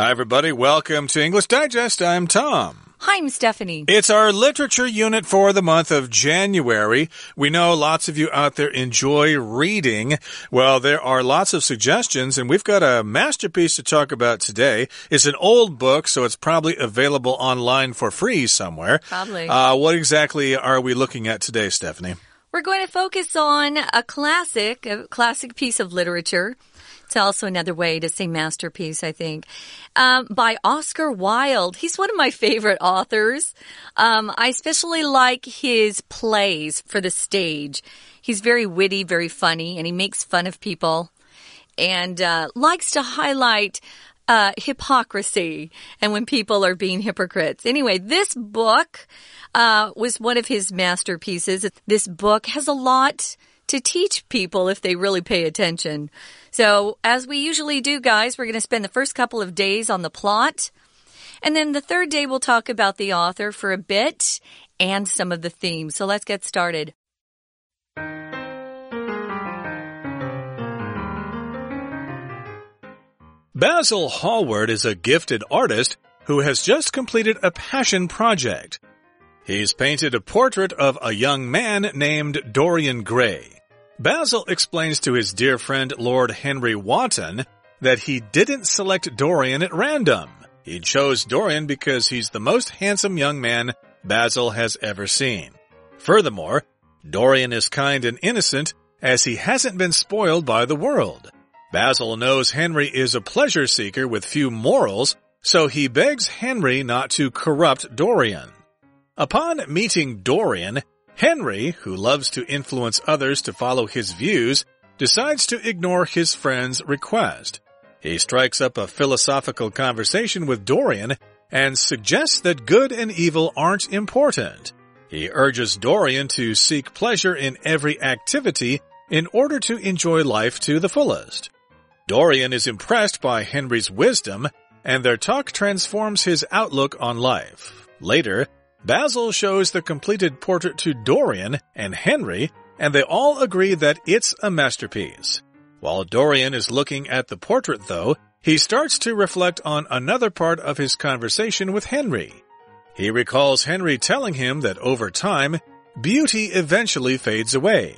Hi, everybody. Welcome to English Digest. I'm Tom. Hi, I'm Stephanie. It's our literature unit for the month of January. We know lots of you out there enjoy reading. Well, there are lots of suggestions, and we've got a masterpiece to talk about today. It's an old book, so it's probably available online for free somewhere. Probably. Uh, what exactly are we looking at today, Stephanie? We're going to focus on a classic, a classic piece of literature. It's also another way to say masterpiece, I think, um, by Oscar Wilde. He's one of my favorite authors. Um, I especially like his plays for the stage. He's very witty, very funny, and he makes fun of people and uh, likes to highlight uh, hypocrisy and when people are being hypocrites. Anyway, this book uh, was one of his masterpieces. This book has a lot to teach people if they really pay attention. So, as we usually do, guys, we're going to spend the first couple of days on the plot. And then the third day, we'll talk about the author for a bit and some of the themes. So, let's get started. Basil Hallward is a gifted artist who has just completed a passion project. He's painted a portrait of a young man named Dorian Gray. Basil explains to his dear friend Lord Henry Wotton that he didn't select Dorian at random. He chose Dorian because he's the most handsome young man Basil has ever seen. Furthermore, Dorian is kind and innocent as he hasn't been spoiled by the world. Basil knows Henry is a pleasure seeker with few morals, so he begs Henry not to corrupt Dorian. Upon meeting Dorian, Henry, who loves to influence others to follow his views, decides to ignore his friend's request. He strikes up a philosophical conversation with Dorian and suggests that good and evil aren't important. He urges Dorian to seek pleasure in every activity in order to enjoy life to the fullest. Dorian is impressed by Henry's wisdom, and their talk transforms his outlook on life. Later, Basil shows the completed portrait to Dorian and Henry, and they all agree that it's a masterpiece. While Dorian is looking at the portrait, though, he starts to reflect on another part of his conversation with Henry. He recalls Henry telling him that over time, beauty eventually fades away.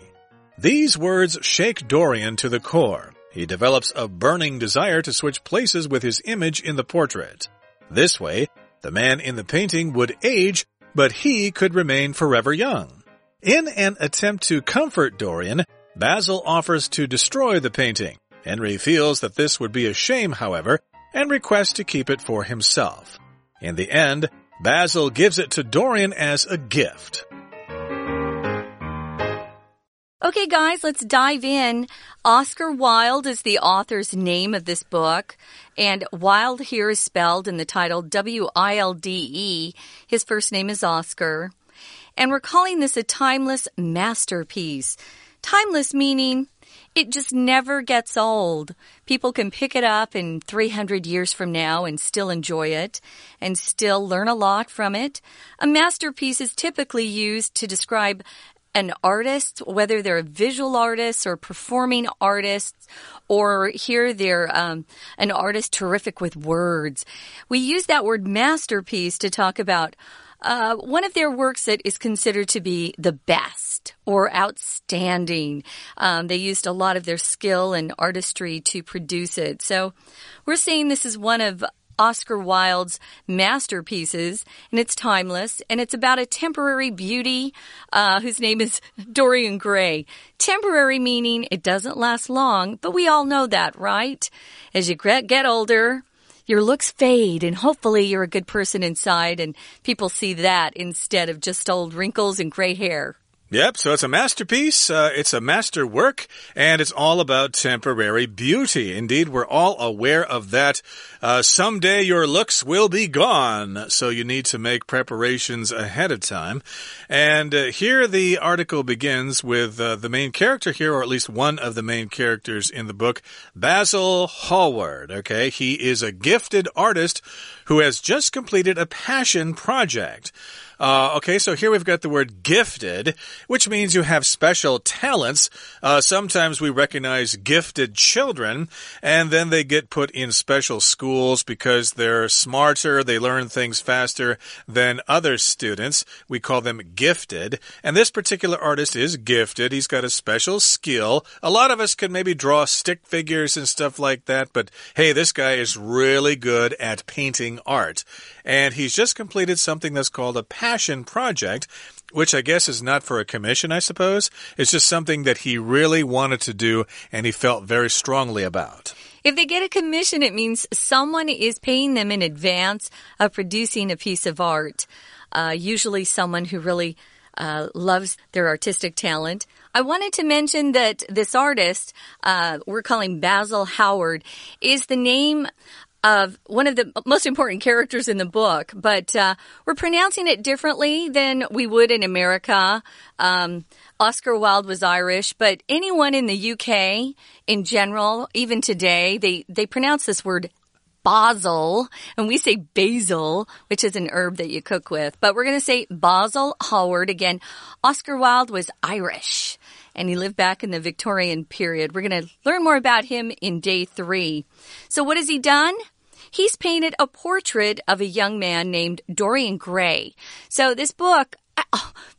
These words shake Dorian to the core. He develops a burning desire to switch places with his image in the portrait. This way, the man in the painting would age but he could remain forever young. In an attempt to comfort Dorian, Basil offers to destroy the painting. Henry feels that this would be a shame, however, and requests to keep it for himself. In the end, Basil gives it to Dorian as a gift. Okay, guys, let's dive in. Oscar Wilde is the author's name of this book, and Wilde here is spelled in the title W I L D E. His first name is Oscar. And we're calling this a timeless masterpiece. Timeless meaning it just never gets old. People can pick it up in 300 years from now and still enjoy it and still learn a lot from it. A masterpiece is typically used to describe an artist, whether they're a visual artist or performing artists, or here they're um, an artist terrific with words. We use that word masterpiece to talk about uh, one of their works that is considered to be the best or outstanding. Um, they used a lot of their skill and artistry to produce it. So we're saying this is one of Oscar Wilde's masterpieces, and it's timeless, and it's about a temporary beauty uh, whose name is Dorian Gray. Temporary meaning it doesn't last long, but we all know that, right? As you get older, your looks fade, and hopefully you're a good person inside, and people see that instead of just old wrinkles and gray hair. Yep, so it's a masterpiece, uh, it's a master work, and it's all about temporary beauty. Indeed, we're all aware of that. Uh, someday your looks will be gone, so you need to make preparations ahead of time. And uh, here the article begins with uh, the main character here, or at least one of the main characters in the book, Basil Hallward. Okay, he is a gifted artist who has just completed a passion project. Uh, okay, so here we've got the word gifted, which means you have special talents. Uh, sometimes we recognize gifted children, and then they get put in special schools because they're smarter, they learn things faster than other students. We call them gifted. And this particular artist is gifted. He's got a special skill. A lot of us can maybe draw stick figures and stuff like that, but hey, this guy is really good at painting art. And he's just completed something that's called a passion project, which I guess is not for a commission, I suppose. It's just something that he really wanted to do and he felt very strongly about. If they get a commission, it means someone is paying them in advance of producing a piece of art. Uh, usually, someone who really uh, loves their artistic talent. I wanted to mention that this artist, uh, we're calling Basil Hallward, is the name of one of the most important characters in the book, but uh, we're pronouncing it differently than we would in America. Um, Oscar Wilde was Irish, but anyone in the UK in general, even today, they, they pronounce this word basil, and we say basil, which is an herb that you cook with. But we're going to say Basil Hallward again. Oscar Wilde was Irish and he lived back in the Victorian period. We're going to learn more about him in day three. So, what has he done? He's painted a portrait of a young man named Dorian Gray. So, this book,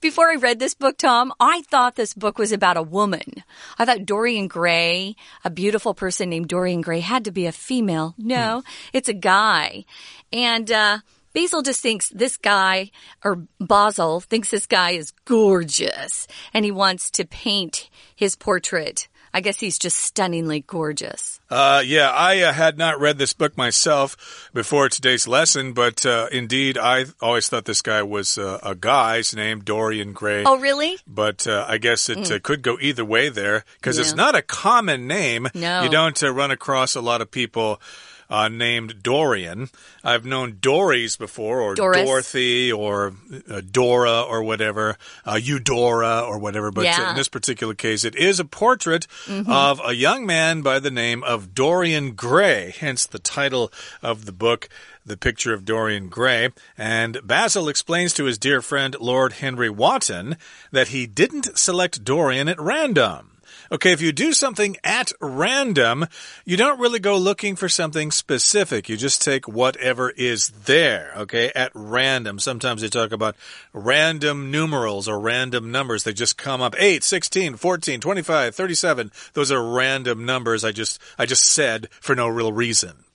before I read this book, Tom, I thought this book was about a woman. I thought Dorian Gray, a beautiful person named Dorian Gray, had to be a female. No, hmm. it's a guy. And, uh, Basil just thinks this guy, or Basil thinks this guy is gorgeous and he wants to paint his portrait. I guess he's just stunningly gorgeous. Uh, yeah, I uh, had not read this book myself before today's lesson, but uh, indeed, I always thought this guy was uh, a guy's name, Dorian Gray. Oh, really? But uh, I guess it mm. could go either way there because yeah. it's not a common name. No. You don't run across a lot of people uh, named Dorian. I've known Doris before, or Doris. Dorothy, or uh, Dora, or whatever, uh, Eudora, or whatever. But yeah. in this particular case, it is a portrait mm -hmm. of a young man by the name of Dorian Gray, hence the title of the book the picture of Dorian Gray. And Basil explains to his dear friend Lord Henry Wotton that he didn't select Dorian at random. Okay, if you do something at random, you don't really go looking for something specific. You just take whatever is there, okay, at random. Sometimes they talk about random numerals or random numbers. They just come up 8, 16, 14, 25, 37. Those are random numbers I just I just said for no real reason.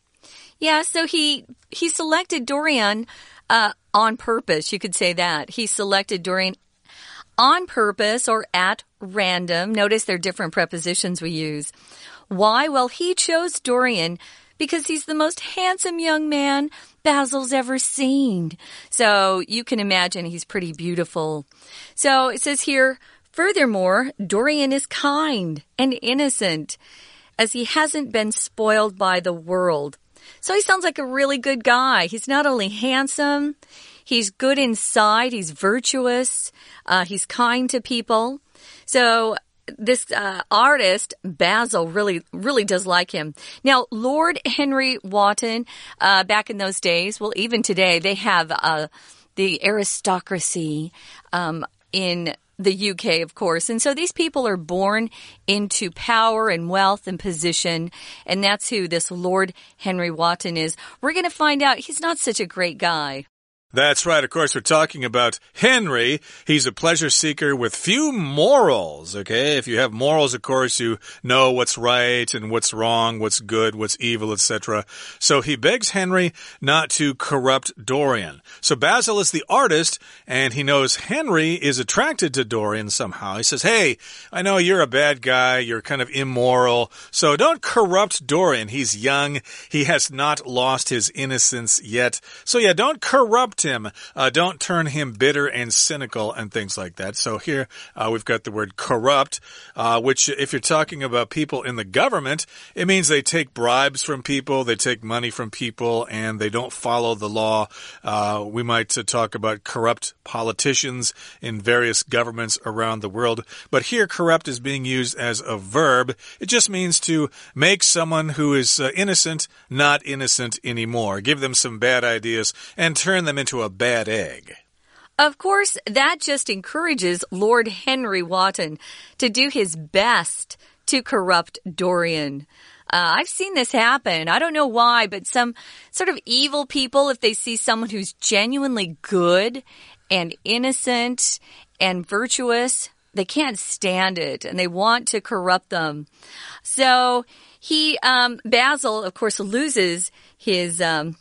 Yeah, so he he selected Dorian uh, on purpose. You could say that. He selected Dorian on purpose or at random. Notice they're different prepositions we use. Why? Well, he chose Dorian because he's the most handsome young man Basil's ever seen. So you can imagine he's pretty beautiful. So it says here, furthermore, Dorian is kind and innocent as he hasn't been spoiled by the world. So he sounds like a really good guy. He's not only handsome, he's good inside, he's virtuous, uh, he's kind to people. So this uh, artist Basil really really does like him. Now, Lord Henry Wotton, uh, back in those days, well, even today, they have uh, the aristocracy um, in the UK, of course. And so these people are born into power and wealth and position. And that's who this Lord Henry Wotton is. We're going to find out he's not such a great guy. That's right. Of course, we're talking about Henry. He's a pleasure seeker with few morals. Okay. If you have morals, of course, you know what's right and what's wrong, what's good, what's evil, etc. So he begs Henry not to corrupt Dorian. So Basil is the artist and he knows Henry is attracted to Dorian somehow. He says, Hey, I know you're a bad guy. You're kind of immoral. So don't corrupt Dorian. He's young. He has not lost his innocence yet. So yeah, don't corrupt corrupt him. Uh, don't turn him bitter and cynical and things like that. So here uh, we've got the word corrupt, uh, which if you're talking about people in the government, it means they take bribes from people, they take money from people, and they don't follow the law. Uh, we might uh, talk about corrupt politicians in various governments around the world. But here, corrupt is being used as a verb. It just means to make someone who is uh, innocent not innocent anymore. Give them some bad ideas and turn them into a bad egg. Of course, that just encourages Lord Henry Wotton to do his best to corrupt Dorian. Uh, I've seen this happen. I don't know why, but some sort of evil people, if they see someone who's genuinely good and innocent and virtuous, they can't stand it and they want to corrupt them. So he, um, Basil, of course, loses his, um,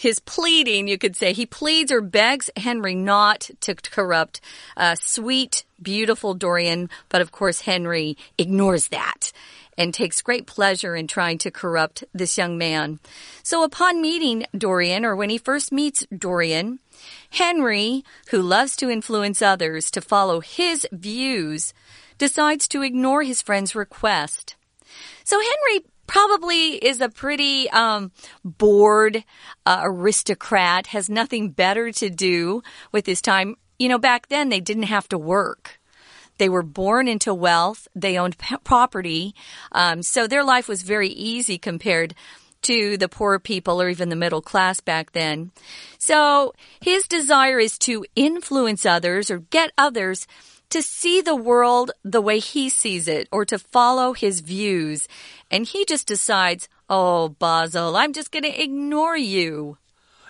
his pleading, you could say. He pleads or begs Henry not to corrupt uh, sweet, beautiful Dorian, but of course, Henry ignores that and takes great pleasure in trying to corrupt this young man. So upon meeting Dorian, or when he first meets Dorian, Henry, who loves to influence others to follow his views, decides to ignore his friend's request. So Henry probably is a pretty um, bored uh, aristocrat, has nothing better to do with his time. You know, back then they didn't have to work. They were born into wealth. They owned property. Um, so their life was very easy compared to the poor people or even the middle class back then. So his desire is to influence others or get others to see the world the way he sees it or to follow his views. And he just decides, oh, Basil, I'm just going to ignore you.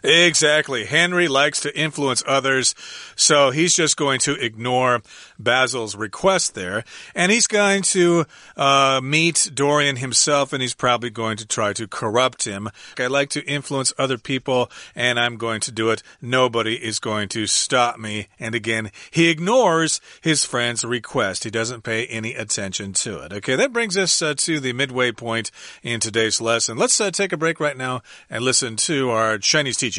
Exactly. Henry likes to influence others, so he's just going to ignore Basil's request there. And he's going to uh, meet Dorian himself, and he's probably going to try to corrupt him. I like to influence other people, and I'm going to do it. Nobody is going to stop me. And again, he ignores his friend's request. He doesn't pay any attention to it. Okay, that brings us uh, to the midway point in today's lesson. Let's uh, take a break right now and listen to our Chinese teacher.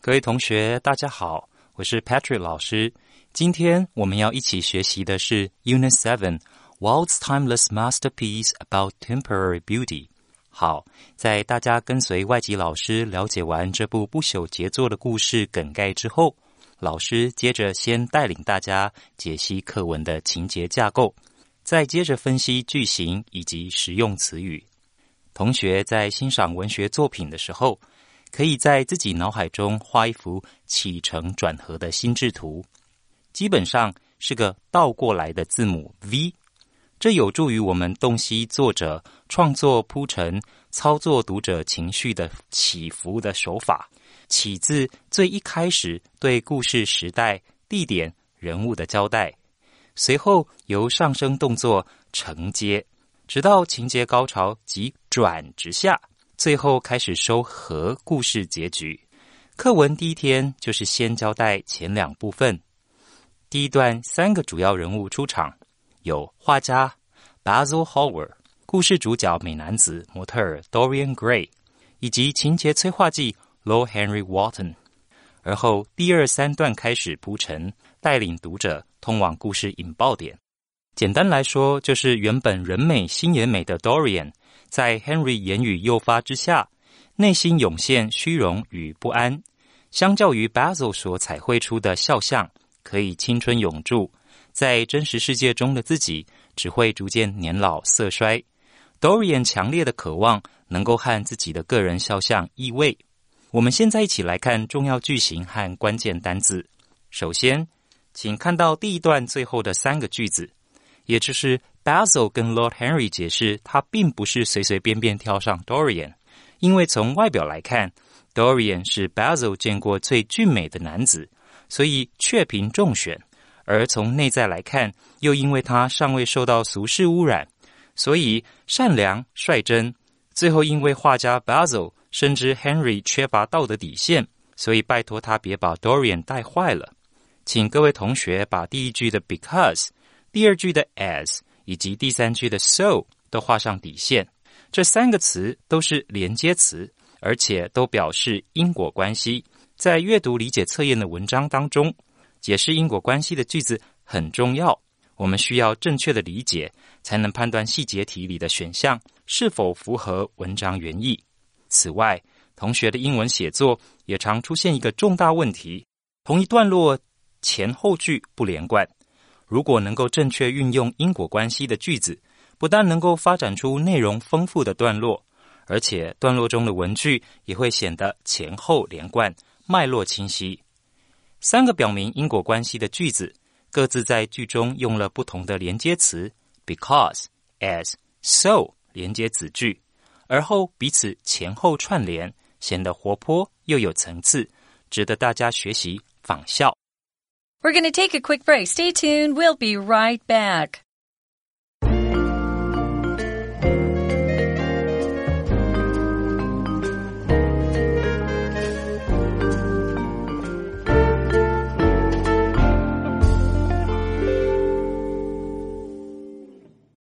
各位同学，大家好，我是 Patrick 老师。今天我们要一起学习的是 Unit Seven World's Timeless Masterpiece About Temporary Beauty。好，在大家跟随外籍老师了解完这部不朽杰作的故事梗概之后，老师接着先带领大家解析课文的情节架构，再接着分析句型以及实用词语。同学在欣赏文学作品的时候。可以在自己脑海中画一幅起承转合的心智图，基本上是个倒过来的字母 V，这有助于我们洞悉作者创作铺陈、操作读者情绪的起伏的手法。起自最一开始对故事时代、地点、人物的交代，随后由上升动作承接，直到情节高潮及转直下。最后开始收合故事结局。课文第一天就是先交代前两部分。第一段三个主要人物出场，有画家 Basil Hallward、故事主角美男子模特儿 Dorian Gray，以及情节催化剂 Lord Henry Wotton。而后第二三段开始铺陈，带领读者通往故事引爆点。简单来说，就是原本人美心也美的 Dorian。在 Henry 言语诱发之下，内心涌现虚荣与不安。相较于 Basil 所彩绘出的肖像，可以青春永驻，在真实世界中的自己只会逐渐年老色衰。Dorian 强烈的渴望能够和自己的个人肖像异位。我们现在一起来看重要句型和关键单字。首先，请看到第一段最后的三个句子，也就是。Basil 跟 Lord Henry 解释，他并不是随随便便挑上 Dorian，因为从外表来看，Dorian 是 Basil 见过最俊美的男子，所以确凭中选；而从内在来看，又因为他尚未受到俗世污染，所以善良率真。最后，因为画家 Basil 深知 Henry 缺乏道德底线，所以拜托他别把 Dorian 带坏了。请各位同学把第一句的 because，第二句的 as。以及第三句的 so 都画上底线，这三个词都是连接词，而且都表示因果关系。在阅读理解测验的文章当中，解释因果关系的句子很重要。我们需要正确的理解，才能判断细节题里的选项是否符合文章原意。此外，同学的英文写作也常出现一个重大问题：同一段落前后句不连贯。如果能够正确运用因果关系的句子，不但能够发展出内容丰富的段落，而且段落中的文句也会显得前后连贯。脉络清晰，三个表明因果关系的句子，各自在句中用了不同的连接词，because、as、so 连接子句，而后彼此前后串联，显得活泼又有层次，值得大家学习仿效。We're going to take a quick break. Stay tuned. We'll be right back.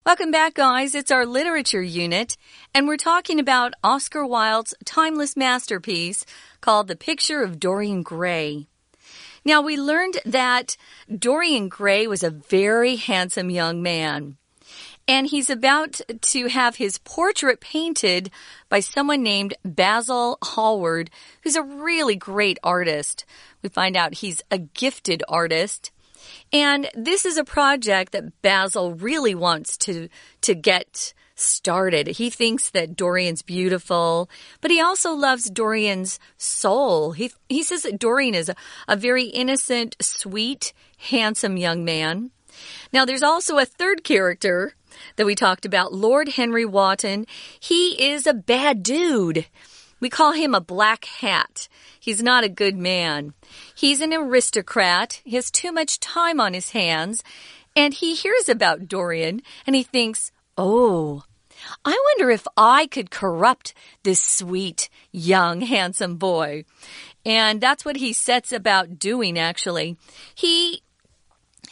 Welcome back, guys. It's our literature unit, and we're talking about Oscar Wilde's timeless masterpiece called The Picture of Dorian Gray. Now, we learned that Dorian Gray was a very handsome young man. And he's about to have his portrait painted by someone named Basil Hallward, who's a really great artist. We find out he's a gifted artist. And this is a project that Basil really wants to, to get started. He thinks that Dorian's beautiful, but he also loves Dorian's soul. He, he says that Dorian is a, a very innocent, sweet, handsome young man. Now, there's also a third character that we talked about, Lord Henry Wotton. He is a bad dude. We call him a black hat. He's not a good man. He's an aristocrat. He has too much time on his hands. And he hears about Dorian and he thinks, oh, I wonder if I could corrupt this sweet, young, handsome boy. And that's what he sets about doing, actually. He,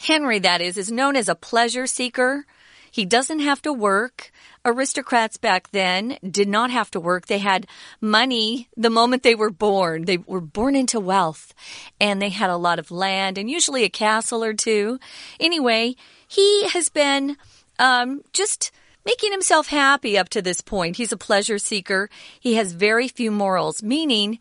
Henry, that is, is known as a pleasure seeker. He doesn't have to work. Aristocrats back then did not have to work. They had money the moment they were born. They were born into wealth and they had a lot of land and usually a castle or two. Anyway, he has been um, just making himself happy up to this point. He's a pleasure seeker. He has very few morals, meaning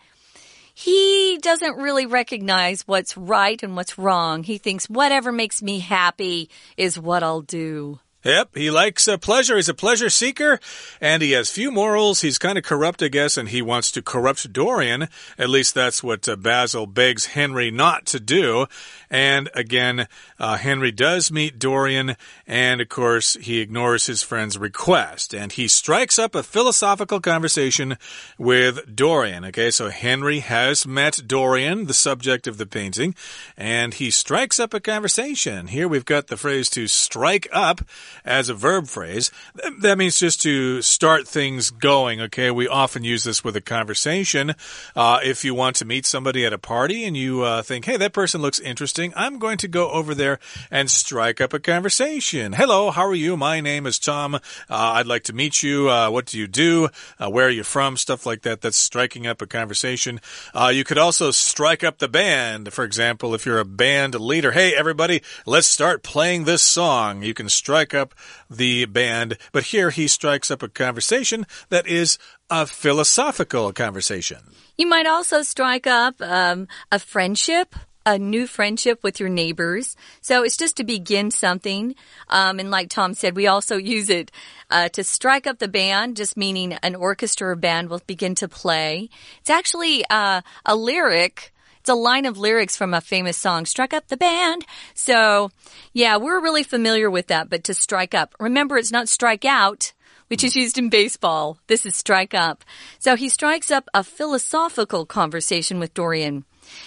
he doesn't really recognize what's right and what's wrong. He thinks whatever makes me happy is what I'll do. Yep, he likes uh, pleasure. He's a pleasure seeker, and he has few morals. He's kind of corrupt, I guess, and he wants to corrupt Dorian. At least that's what uh, Basil begs Henry not to do. And again, uh, Henry does meet Dorian, and of course, he ignores his friend's request, and he strikes up a philosophical conversation with Dorian. Okay, so Henry has met Dorian, the subject of the painting, and he strikes up a conversation. Here we've got the phrase to strike up as a verb phrase. That means just to start things going, okay? We often use this with a conversation. Uh, if you want to meet somebody at a party and you uh, think, hey, that person looks interesting, I'm going to go over there and strike up a conversation. Hello, how are you? My name is Tom. Uh, I'd like to meet you. Uh, what do you do? Uh, where are you from? Stuff like that. That's striking up a conversation. Uh, you could also strike up the band. For example, if you're a band leader, hey, everybody, let's start playing this song. You can strike up up the band, but here he strikes up a conversation that is a philosophical conversation. You might also strike up um, a friendship a new friendship with your neighbors. So it's just to begin something. Um, and like Tom said, we also use it uh, to strike up the band, just meaning an orchestra or band will begin to play. It's actually uh, a lyric it's a line of lyrics from a famous song, Struck Up the Band. So, yeah, we're really familiar with that, but to strike up. Remember, it's not strike out which is used in baseball. This is strike up. So he strikes up a philosophical conversation with Dorian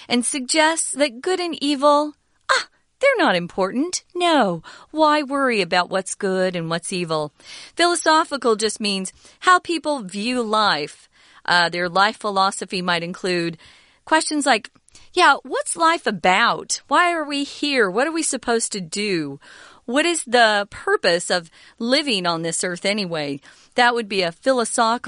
and suggests that good and evil, ah, they're not important. No. Why worry about what's good and what's evil? Philosophical just means how people view life. Uh, their life philosophy might include questions like, yeah, what's life about? Why are we here? What are we supposed to do? what is the purpose of living on this earth anyway? That would be a philosoph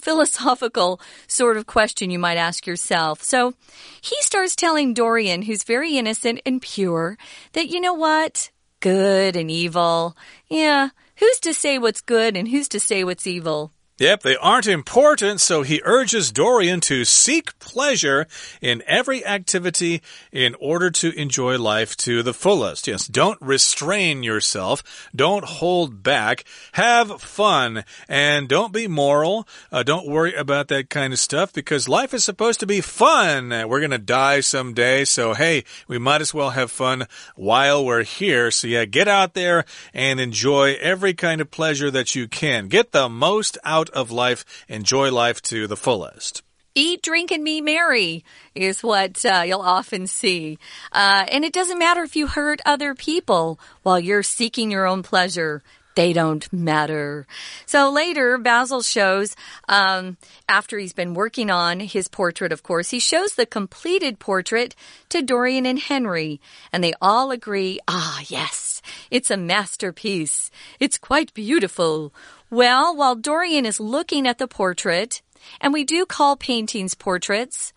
philosophical sort of question you might ask yourself. So he starts telling Dorian, who's very innocent and pure, that you know what? Good and evil. Yeah, who's to say what's good and who's to say what's evil? Yep, they aren't important, so he urges Dorian to seek pleasure in every activity in order to enjoy life to the fullest. Yes, don't restrain yourself, don't hold back, have fun, and don't be moral. Uh, don't worry about that kind of stuff because life is supposed to be fun. We're going to die someday, so hey, we might as well have fun while we're here. So yeah, get out there and enjoy every kind of pleasure that you can. Get the most out of life, enjoy life to the fullest. Eat, drink, and be merry is what uh, you'll often see. Uh, and it doesn't matter if you hurt other people while you're seeking your own pleasure. They don't matter. So later, Basil shows, um, after he's been working on his portrait, of course, he shows the completed portrait to Dorian and Henry. And they all agree, ah, yes, it's a masterpiece. It's quite beautiful. Well, while Dorian is looking at the portrait, and we do call paintings portraits,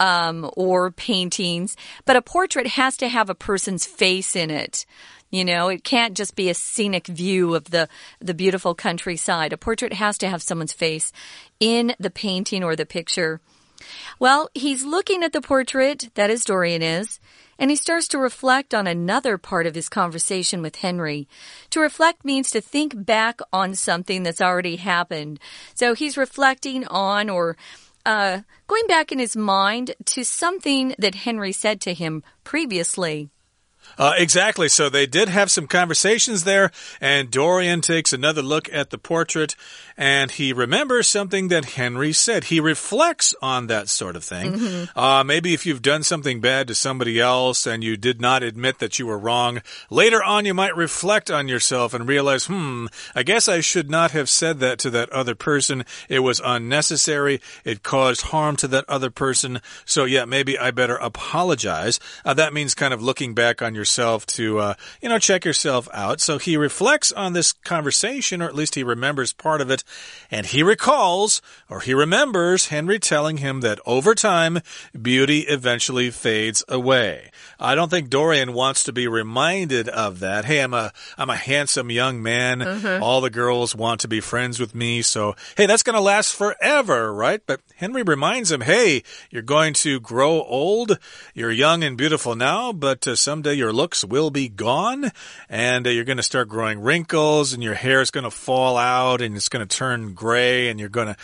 um, or paintings, but a portrait has to have a person's face in it. You know, it can't just be a scenic view of the, the beautiful countryside. A portrait has to have someone's face in the painting or the picture. Well, he's looking at the portrait, that is Dorian is, and he starts to reflect on another part of his conversation with Henry. To reflect means to think back on something that's already happened. So he's reflecting on or uh, going back in his mind to something that Henry said to him previously. Uh, exactly. So they did have some conversations there, and Dorian takes another look at the portrait and he remembers something that Henry said. He reflects on that sort of thing. Mm -hmm. uh, maybe if you've done something bad to somebody else and you did not admit that you were wrong, later on you might reflect on yourself and realize, hmm, I guess I should not have said that to that other person. It was unnecessary. It caused harm to that other person. So, yeah, maybe I better apologize. Uh, that means kind of looking back on yourself to, uh, you know, check yourself out. So he reflects on this conversation, or at least he remembers part of it and he recalls, or he remembers, Henry telling him that over time, beauty eventually fades away. I don't think Dorian wants to be reminded of that. Hey, I'm a, I'm a handsome young man. Mm -hmm. All the girls want to be friends with me. So, hey, that's going to last forever, right? But Henry reminds him, hey, you're going to grow old. You're young and beautiful now, but uh, someday your looks will be gone and uh, you're going to start growing wrinkles and your hair is going to fall out and it's going to turn gray and you're going to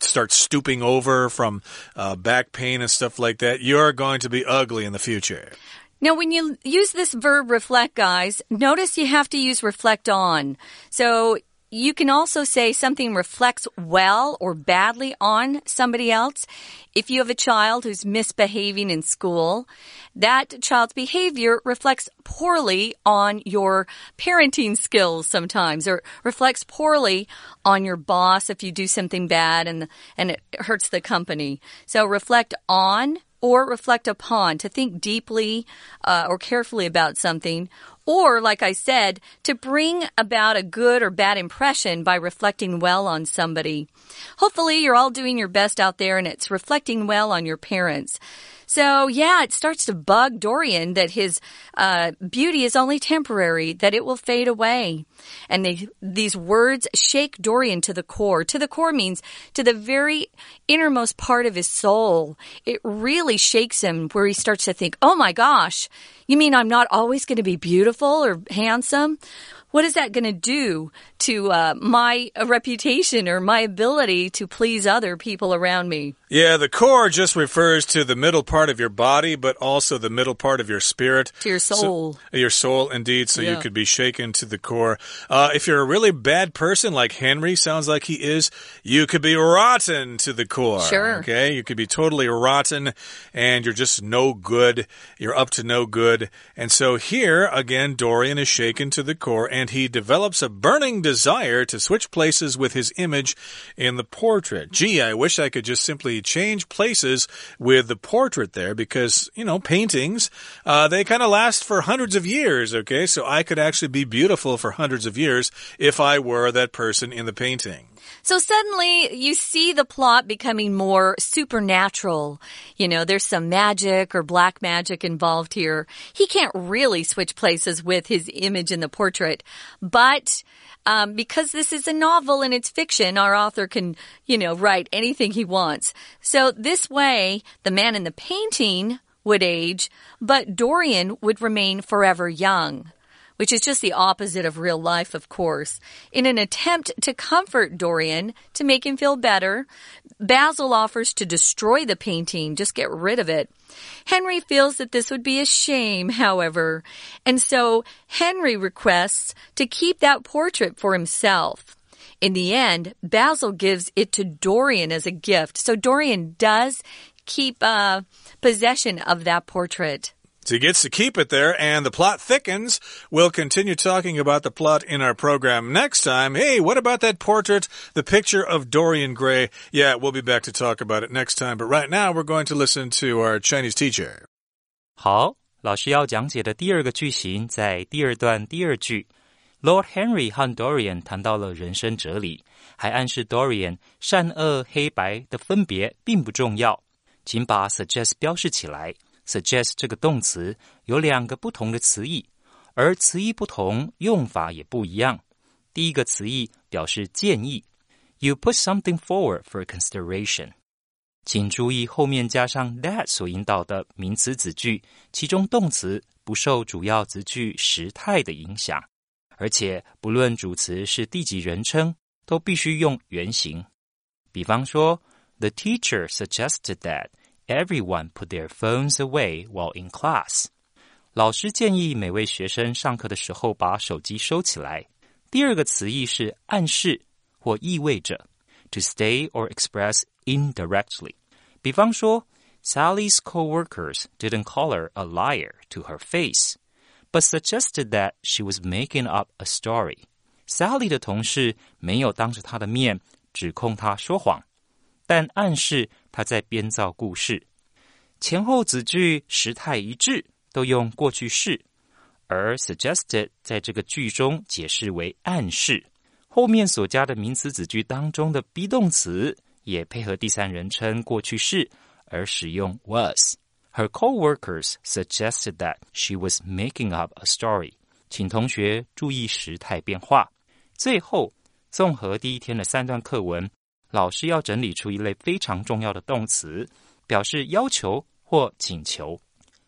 start stooping over from uh, back pain and stuff like that, you're going to be ugly in the future. Now, when you use this verb reflect, guys, notice you have to use reflect on. So you can also say something reflects well or badly on somebody else. If you have a child who's misbehaving in school, that child's behavior reflects poorly on your parenting skills sometimes, or reflects poorly on your boss if you do something bad and, and it hurts the company. So reflect on or reflect upon, to think deeply uh, or carefully about something, or, like I said, to bring about a good or bad impression by reflecting well on somebody. Hopefully, you're all doing your best out there and it's reflecting well on your parents. So, yeah, it starts to bug Dorian that his uh, beauty is only temporary, that it will fade away. And they, these words shake Dorian to the core. To the core means to the very innermost part of his soul. It really shakes him where he starts to think, oh my gosh, you mean I'm not always going to be beautiful or handsome? What is that going to do to uh, my reputation or my ability to please other people around me? Yeah, the core just refers to the middle part of your body, but also the middle part of your spirit. To your soul. So, your soul, indeed. So yeah. you could be shaken to the core. Uh, if you're a really bad person, like Henry sounds like he is, you could be rotten to the core. Sure. Okay? You could be totally rotten and you're just no good. You're up to no good. And so here, again, Dorian is shaken to the core and and he develops a burning desire to switch places with his image in the portrait. Gee, I wish I could just simply change places with the portrait there because, you know, paintings, uh, they kind of last for hundreds of years, okay? So I could actually be beautiful for hundreds of years if I were that person in the painting. So suddenly you see the plot becoming more supernatural. You know, there's some magic or black magic involved here. He can't really switch places with his image in the portrait, but um, because this is a novel and it's fiction, our author can, you know, write anything he wants. So this way, the man in the painting would age, but Dorian would remain forever young which is just the opposite of real life, of course. In an attempt to comfort Dorian, to make him feel better, Basil offers to destroy the painting, just get rid of it. Henry feels that this would be a shame, however, and so Henry requests to keep that portrait for himself. In the end, Basil gives it to Dorian as a gift, so Dorian does keep uh, possession of that portrait. So he gets to keep it there, and the plot thickens. We'll continue talking about the plot in our program next time. Hey, what about that portrait, the picture of Dorian Gray? Yeah, we'll be back to talk about it next time. But right now, we're going to listen to our Chinese teacher. 好，老师要讲解的第二个句型在第二段第二句。Lord Henry 和 Dorian 谈到了人生哲理，还暗示 Dorian 善恶黑白的分别并不重要，请把 suggest 标示起来。 Suggest 这个动词有两个不同的词义，而词义不同，用法也不一样。第一个词义表示建议，You put something forward for consideration。请注意后面加上 that 所引导的名词子句，其中动词不受主要子句时态的影响，而且不论主词是第几人称，都必须用原形。比方说，The teacher suggested that。Everyone put their phones away while in class。老师建议每位学生上课的时候把手机收起来。第二个词义是暗示或意味着，to stay or express indirectly。比方说，Sally's co-workers didn't call her a liar to her face, but suggested that she was making up a story. Sally 的同事没有当着她的面指控她说谎。 但暗示他在编造故事。前后子句时态一致，都用过去式，而 suggested 在这个句中解释为暗示。后面所加的名词子句当中的 be 动词也配合第三人称过去式，而使用 was。Her co-workers suggested that she was making up a story。请同学注意时态变化。最后，综合第一天的三段课文。老师要整理出一类非常重要的动词，表示要求或请求。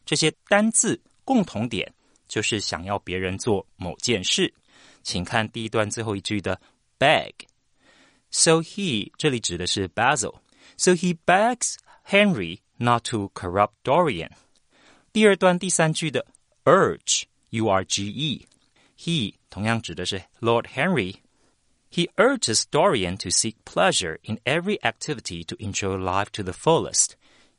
这些单字共同点就是想要别人做某件事。请看第一段最后一句的 beg。So he 这里指的是 Basil。So he begs Henry not to corrupt Dorian。第二段第三句的 urge，U R G E，he 同样指的是 Lord Henry。He urges Dorian to seek pleasure in every activity to enjoy life to the fullest。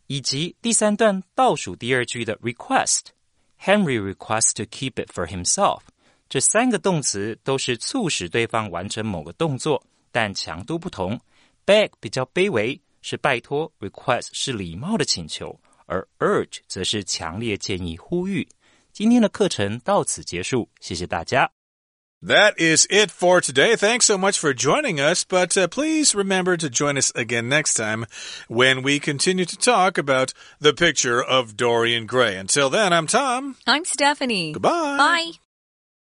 以及第三段倒数第二句的 request，Henry requests to keep it for himself。这三个动词都是促使对方完成某个动作，但强度不同。Beg 比较卑微，是拜托；request 是礼貌的请求，而 urge 则是强烈建议、呼吁。今天的课程到此结束，谢谢大家。 That is it for today. Thanks so much for joining us, but uh, please remember to join us again next time when we continue to talk about the picture of Dorian Gray. Until then, I'm Tom. I'm Stephanie. Goodbye. Bye.